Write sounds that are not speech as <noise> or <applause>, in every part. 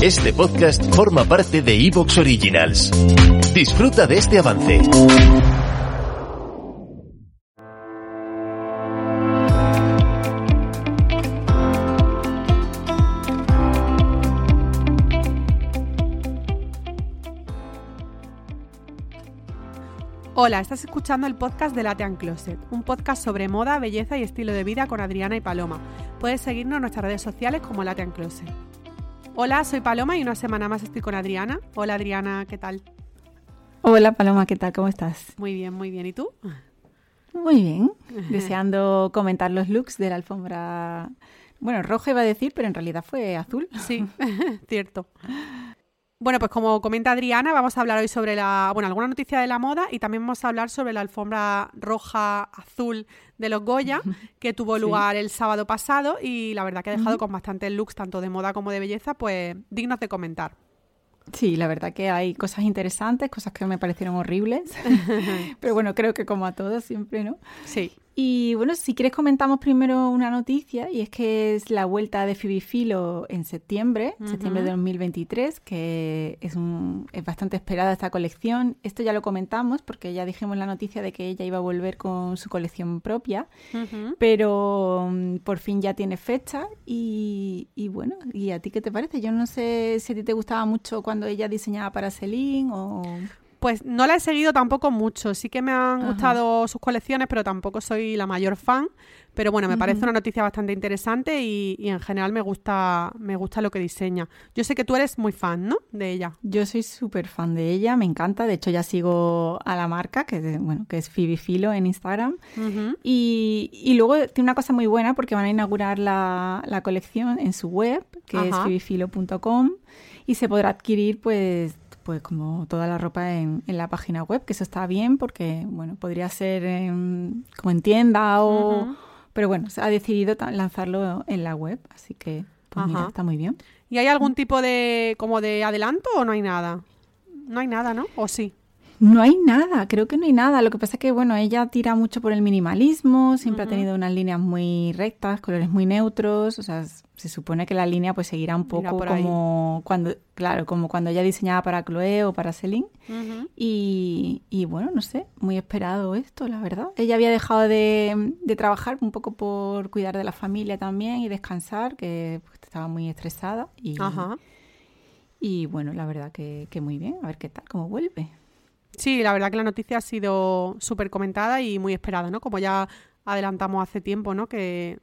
Este podcast forma parte de Evox Originals. Disfruta de este avance. Hola, estás escuchando el podcast de Latean Closet, un podcast sobre moda, belleza y estilo de vida con Adriana y Paloma. Puedes seguirnos en nuestras redes sociales como Latean Closet. Hola, soy Paloma y una semana más estoy con Adriana. Hola Adriana, ¿qué tal? Hola Paloma, ¿qué tal? ¿Cómo estás? Muy bien, muy bien. ¿Y tú? Muy bien. <laughs> Deseando comentar los looks de la alfombra. Bueno, roja iba a decir, pero en realidad fue azul. Sí, <laughs> <laughs> cierto. Bueno, pues como comenta Adriana, vamos a hablar hoy sobre la, bueno, alguna noticia de la moda y también vamos a hablar sobre la alfombra roja azul de los Goya <laughs> que tuvo lugar el sábado pasado y la verdad que ha dejado con bastantes looks tanto de moda como de belleza, pues dignos de comentar. Sí, la verdad que hay cosas interesantes, cosas que me parecieron horribles, <laughs> <laughs> pero bueno, creo que como a todos siempre, ¿no? Sí. Y bueno, si quieres comentamos primero una noticia y es que es la vuelta de Philo en septiembre, septiembre de 2023, que es, un, es bastante esperada esta colección. Esto ya lo comentamos porque ya dijimos la noticia de que ella iba a volver con su colección propia, pero mm, por fin ya tiene fecha y, y, bueno, ¿y a ti qué te parece? Yo no sé si a ti te gustaba mucho cuando ella diseñaba para Celine o... Pues no la he seguido tampoco mucho. Sí que me han gustado sus colecciones, pero tampoco soy la mayor fan. Pero bueno, me parece una noticia bastante interesante y, en general me gusta, me gusta lo que diseña. Yo sé que tú eres muy fan, ¿no? De ella. Yo soy súper fan de ella, me encanta. De hecho, ya sigo a la marca, que, bueno, que es Phoebe Filo en Instagram. y, y, luego tiene una cosa muy buena porque van a inaugurar la, la colección en su web, que es phoebefilo.com, y se podrá adquirir pues pues como toda la ropa en, la página web, que eso está bien porque, bueno, podría ser como en tienda o... Pero bueno, se ha decidido lanzarlo en la web, así que pues mira, está muy bien. ¿Y hay algún tipo de como de adelanto o no hay nada? No hay nada, ¿no? ¿O sí? No hay nada, creo que no hay nada. Lo que pasa es que, bueno, ella tira mucho por el minimalismo, siempre ha tenido unas líneas muy rectas, colores muy neutros, o sea, se supone que la línea pues seguirá un poco como cuando, claro, como cuando ella diseñaba para Chloe o para Celine. y, y, bueno, no sé, muy esperado esto, la verdad. Ella había dejado de, trabajar un poco por cuidar de la familia también y descansar, que pues, estaba muy estresada. Y, y bueno, la verdad que, que muy bien, a ver qué tal, cómo vuelve. Sí, la verdad que la noticia ha sido súper comentada y muy esperada, ¿no? Como ya adelantamos hace tiempo, ¿no? Que,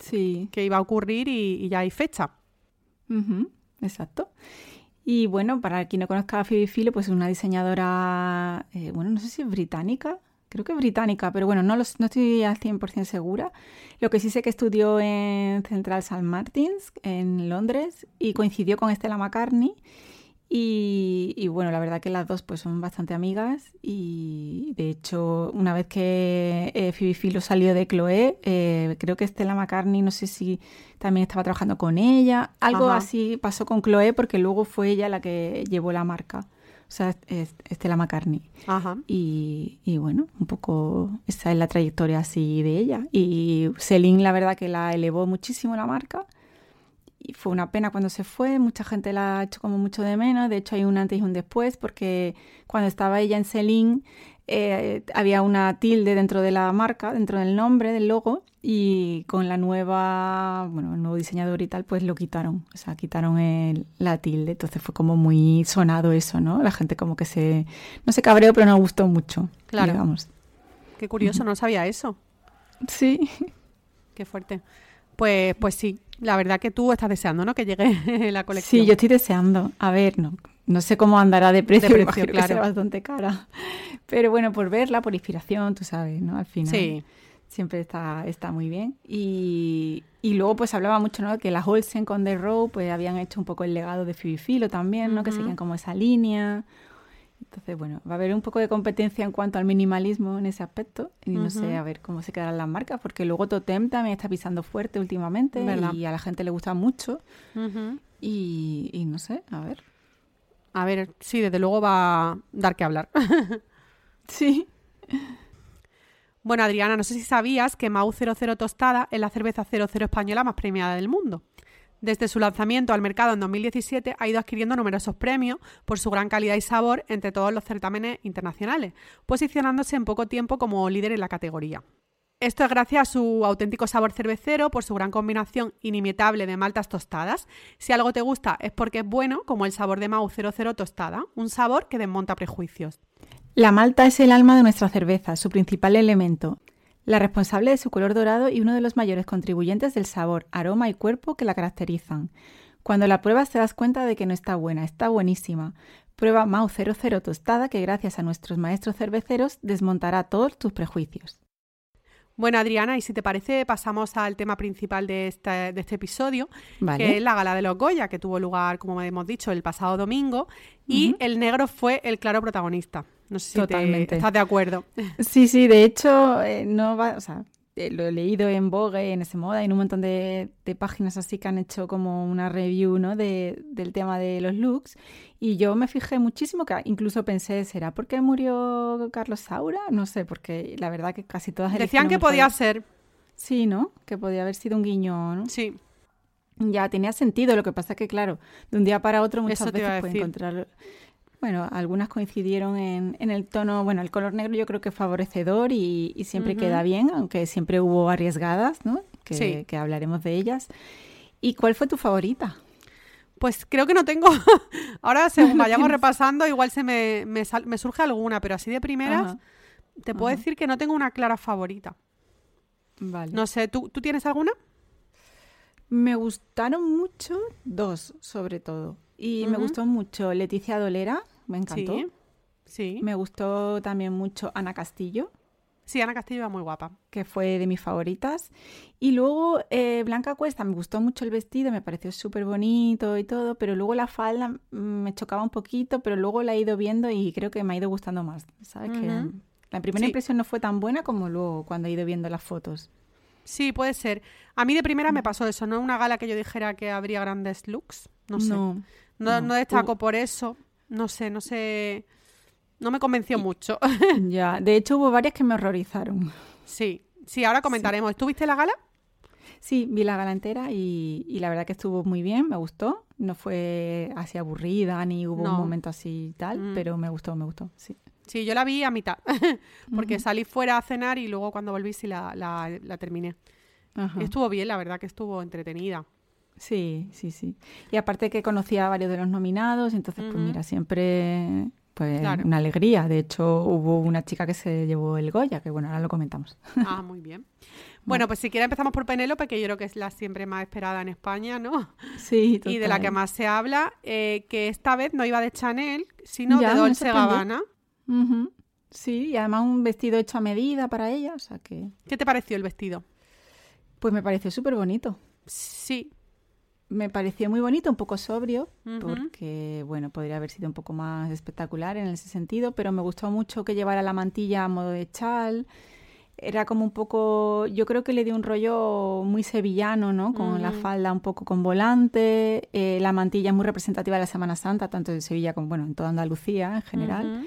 sí. que iba a ocurrir y, ya hay fecha. exacto. Y bueno, para quien no conozca a Phoebe Philo, pues es una diseñadora, eh, bueno, no sé si es británica, creo que es británica, pero bueno, no, no estoy al 100% segura. Lo que sí sé que estudió en Central St. Martins, en Londres, y coincidió con Estela McCartney. Y, bueno, la verdad que las dos pues son bastante amigas y de hecho una vez que eh, Phoebe Philo salió de Chloe, eh, creo que Stella McCartney, no sé si también estaba trabajando con ella, algo así pasó con Chloe porque luego fue ella la que llevó la marca, o sea, Stella McCartney. Ajá. Y, y bueno, un poco esa es la trayectoria así de ella. Y Celine la verdad que la elevó muchísimo la marca y fue una pena cuando se fue, mucha gente la ha hecho como mucho de menos, de hecho hay un antes y un después, porque cuando estaba ella en Celine eh, había una tilde dentro de la marca, dentro del nombre, del logo, y con la nueva, bueno, el nuevo diseñador y tal, pues lo quitaron, o sea, quitaron el, la tilde, entonces fue como muy sonado eso, ¿no? La gente como que se, no se cabreó, pero no gustó mucho, claro. Digamos. Qué curioso, no sabía eso. Sí. Qué fuerte. Pues, pues sí, la verdad que tú estás deseando, ¿no? Que llegue <laughs> la colección. Sí, yo estoy deseando. A ver, no, no sé cómo andará de precio, de precio claro. que bastante cara. Pero bueno, por verla, por inspiración, tú sabes, ¿no? Al final. Sí. Siempre está, está muy bien. Y, y luego pues hablaba mucho, ¿no? Que las Olsen con The Row pues habían hecho un poco el legado de Phoebe Philo también, ¿no? Que seguían como esa línea. Entonces, bueno, va a haber un poco de competencia en cuanto al minimalismo en ese aspecto. Y no sé, a ver cómo se quedarán las marcas, porque luego Totem también está pisando fuerte últimamente y a la gente le gusta mucho. y, no sé, a ver. A ver, sí, desde luego va a dar que hablar. <laughs> sí. Bueno, Adriana, no sé si sabías que Mau 00 Tostada es la cerveza 00 española más premiada del mundo. Desde su lanzamiento al mercado en 2017 ha ido adquiriendo numerosos premios por su gran calidad y sabor entre todos los certámenes internacionales, posicionándose en poco tiempo como líder en la categoría. Esto es gracias a su auténtico sabor cervecero, por su gran combinación inimitable de maltas tostadas. Si algo te gusta es porque es bueno, como el sabor de Mau 00 tostada, un sabor que desmonta prejuicios. La malta es el alma de nuestra cerveza, su principal elemento, la responsable de su color dorado y uno de los mayores contribuyentes del sabor, aroma y cuerpo que la caracterizan. Cuando la pruebas te das cuenta de que no está buena, está buenísima. Prueba Mau 00 tostada que gracias a nuestros maestros cerveceros desmontará todos tus prejuicios. Bueno, Adriana, y si te parece, pasamos al tema principal de este, de este episodio, Vale. que es la gala de los Goya, que tuvo lugar, como hemos dicho, el pasado domingo, y el negro fue el claro protagonista. No sé si te- Totalmente. estás de acuerdo. <laughs> Sí, sí, de hecho, eh, no va, o sea, eh, lo he leído en Vogue, en ese moda, en un montón de, de páginas así que han hecho como una review, ¿no? de- del tema de los looks. Y yo me fijé muchísimo, que incluso pensé, ¿será porque murió Carlos Saura? No sé, porque la verdad que casi todas Decían que podía ser, Sí, ¿no? Que podía haber sido un guiño, ¿no? sí. Ya tenía sentido, lo que pasa es que, claro, de un día para otro muchas veces puede encontrar... Bueno, algunas coincidieron en, en el tono, bueno, el color negro yo creo que es favorecedor y, y siempre queda bien, aunque siempre hubo arriesgadas, ¿no? Que, Sí. que hablaremos de ellas. ¿Y cuál fue tu favorita? Pues creo que no tengo. <laughs> Ahora, <laughs> según vayamos repasando, igual se me, me, sal- me surge alguna, pero así de primeras, Ajá, te puedo ajá. decir que no tengo una clara favorita. vale. No sé, ¿tú, ¿tú tienes alguna? Me gustaron mucho dos, sobre todo. Y me gustó mucho Leticia Dolera, me encantó. Sí. Sí. Me gustó también mucho Ana Castillo. Sí, Ana Castillo era muy guapa. que fue de mis favoritas. Y luego eh, Blanca Cuesta, me gustó mucho el vestido, me pareció súper bonito y todo, pero luego la falda mm, me chocaba un poquito, pero luego la he ido viendo y creo que me ha ido gustando más. ¿Sabes? Que la primera Sí. impresión no fue tan buena como luego cuando he ido viendo las fotos. Sí, puede ser. A mí de primera Mm. me pasó eso, no una gala que yo dijera que habría grandes looks, no sé. No, No, no, no. destaco por eso, no sé, no sé, no me convenció mucho. <laughs> ya. <laughs> De hecho, hubo varias que me horrorizaron. sí, sí, ahora comentaremos. ¿Estuviste en la gala? Sí, vi la gala entera y, y la verdad que estuvo muy bien, me gustó. No fue así aburrida ni hubo No. un momento así tal, Mm. pero me gustó, me gustó, sí. Sí, yo la vi a mitad, <laughs> porque salí fuera a cenar y luego cuando volví sí la, la, la terminé. Ajá. Estuvo bien, la verdad que estuvo entretenida. Sí, sí, sí. Y aparte que conocía a varios de los nominados, entonces pues mira, siempre pues Claro. una alegría. De hecho, hubo una chica que se llevó el Goya, que bueno, ahora lo comentamos. <laughs> Ah, muy bien. Bueno, pues si quieres empezamos por Penélope, que yo creo que es la siempre más esperada en España, ¿no? Sí, y de la que total. más se habla, eh, que esta vez no iba de Chanel, sino Ya, de Dolce. Gabbana. Sí, y además un vestido hecho a medida para ella, o sea que ¿Qué te pareció el vestido? pues me pareció súper bonito. Sí. Me pareció muy bonito, un poco sobrio, porque, bueno, podría haber sido un poco más espectacular en ese sentido, pero me gustó mucho que llevara la mantilla a modo de chal. Era como un poco, yo creo que le dio un rollo muy sevillano, ¿no? Con la falda un poco con volante, eh, la mantilla es muy representativa de la Semana Santa, tanto en Sevilla como, bueno, en toda Andalucía en general.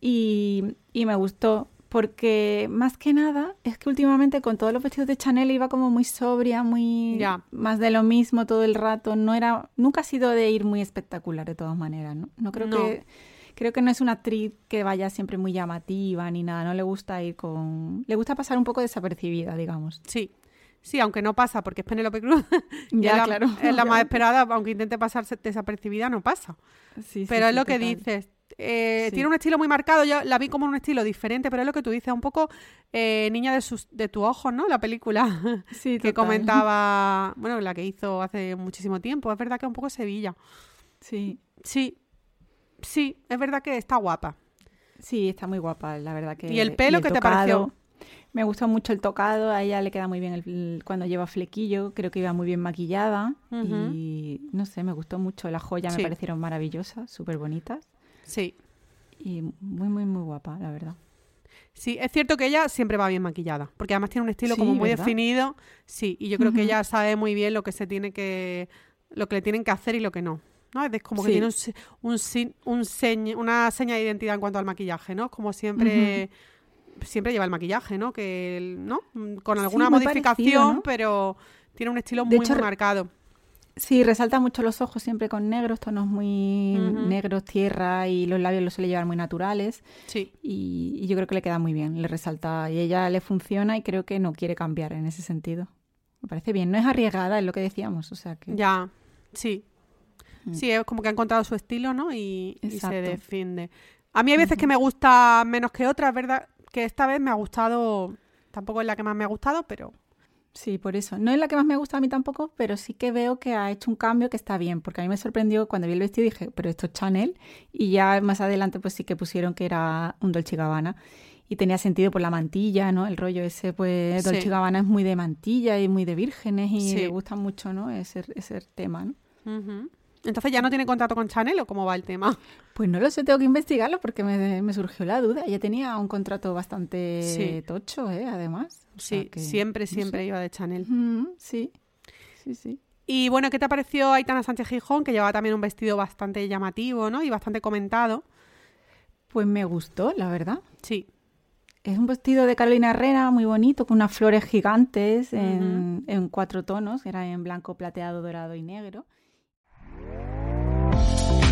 Y, y me gustó porque más que nada es que últimamente con todos los vestidos de Chanel iba como muy sobria, muy Ya. más de lo mismo todo el rato. No era, nunca ha sido de ir muy espectacular de todas maneras, ¿no? No creo No. que creo que no es una actriz que vaya siempre muy llamativa ni nada. No le gusta ir con, le gusta pasar un poco desapercibida, digamos. Sí. Sí, aunque no pasa, porque es Penélope Cruz. <laughs> Ya, la, claro, Es la <laughs> más esperada, aunque intente pasarse desapercibida, no pasa. Sí, Pero sí, es lo que dices. Eh, Sí. Tiene un estilo muy marcado. Yo la vi como un estilo diferente, pero es lo que tú dices, un poco eh, niña de, sus, de tu ojo, ¿no? La película <laughs> Sí, <laughs> que total. comentaba, bueno, la que hizo hace muchísimo tiempo. Es verdad que es un poco Sevilla. Sí. Sí, sí, es verdad que está guapa. Sí, está muy guapa, la verdad que. ¿Y el pelo el qué te pareció? Me gustó mucho el tocado, a ella le queda muy bien el- el- cuando lleva flequillo, creo que iba muy bien maquillada y no sé, me gustó mucho. Las joyas Sí. me parecieron maravillosas, súper bonitas Sí, y muy, muy, muy guapa, la verdad. sí, es cierto que ella siempre va bien maquillada, porque además tiene un estilo Sí, como muy ¿verdad? definido. Sí, y yo creo que ella sabe muy bien lo que se tiene que, lo que le tienen que hacer y lo que no. ¿no? Es como que tiene un, un, un señ- una seña de identidad en cuanto al maquillaje, ¿no? Como siempre, siempre lleva el maquillaje, ¿no? Que, ¿no? Mm, Con alguna modificación, parecido, ¿no? pero tiene un estilo De muy, hecho, muy re- marcado. Sí, resalta mucho los ojos siempre con negros, tonos muy negros, tierra y los labios los suele llevar muy naturales. Sí. Y, yo creo que le queda muy bien, le resalta y ella le funciona y creo que no quiere cambiar en ese sentido. Me parece bien, no es arriesgada, es lo que decíamos, o sea que... Ya, sí. Mm. Sí, es como que ha encontrado su estilo, ¿no? Y, se defiende. A mí hay veces que me gusta menos que otras, ¿verdad? Que esta vez me ha gustado, tampoco es la que más me ha gustado, pero Sí, por eso. No es la que más me gusta a mí tampoco, pero sí que veo que ha hecho un cambio que está bien, porque a mí me sorprendió cuando vi el vestido y dije, pero esto es Chanel, y ya más adelante pues sí que pusieron que era un Dolce Gabbana y tenía sentido por la mantilla, ¿no? El rollo ese, pues Dolce Gabbana es muy de mantilla y muy de vírgenes y me gusta mucho, ¿no? Ese, ese tema, ¿no? Entonces ya no tiene contrato con Chanel o cómo va el tema. Pues no lo sé, tengo que investigarlo porque me, surgió la duda. Ella tenía un contrato bastante tocho, ¿eh? Además. sí, siempre, siempre iba de Chanel. sí, sí, sí. Y bueno, ¿qué te pareció Aitana Sánchez Gijón, que llevaba también un vestido bastante llamativo, ¿no? Y bastante comentado. Pues me gustó, la verdad. Sí. Es un vestido de Carolina Herrera muy bonito, con unas flores gigantes en, en cuatro tonos, era en blanco, plateado, dorado y negro.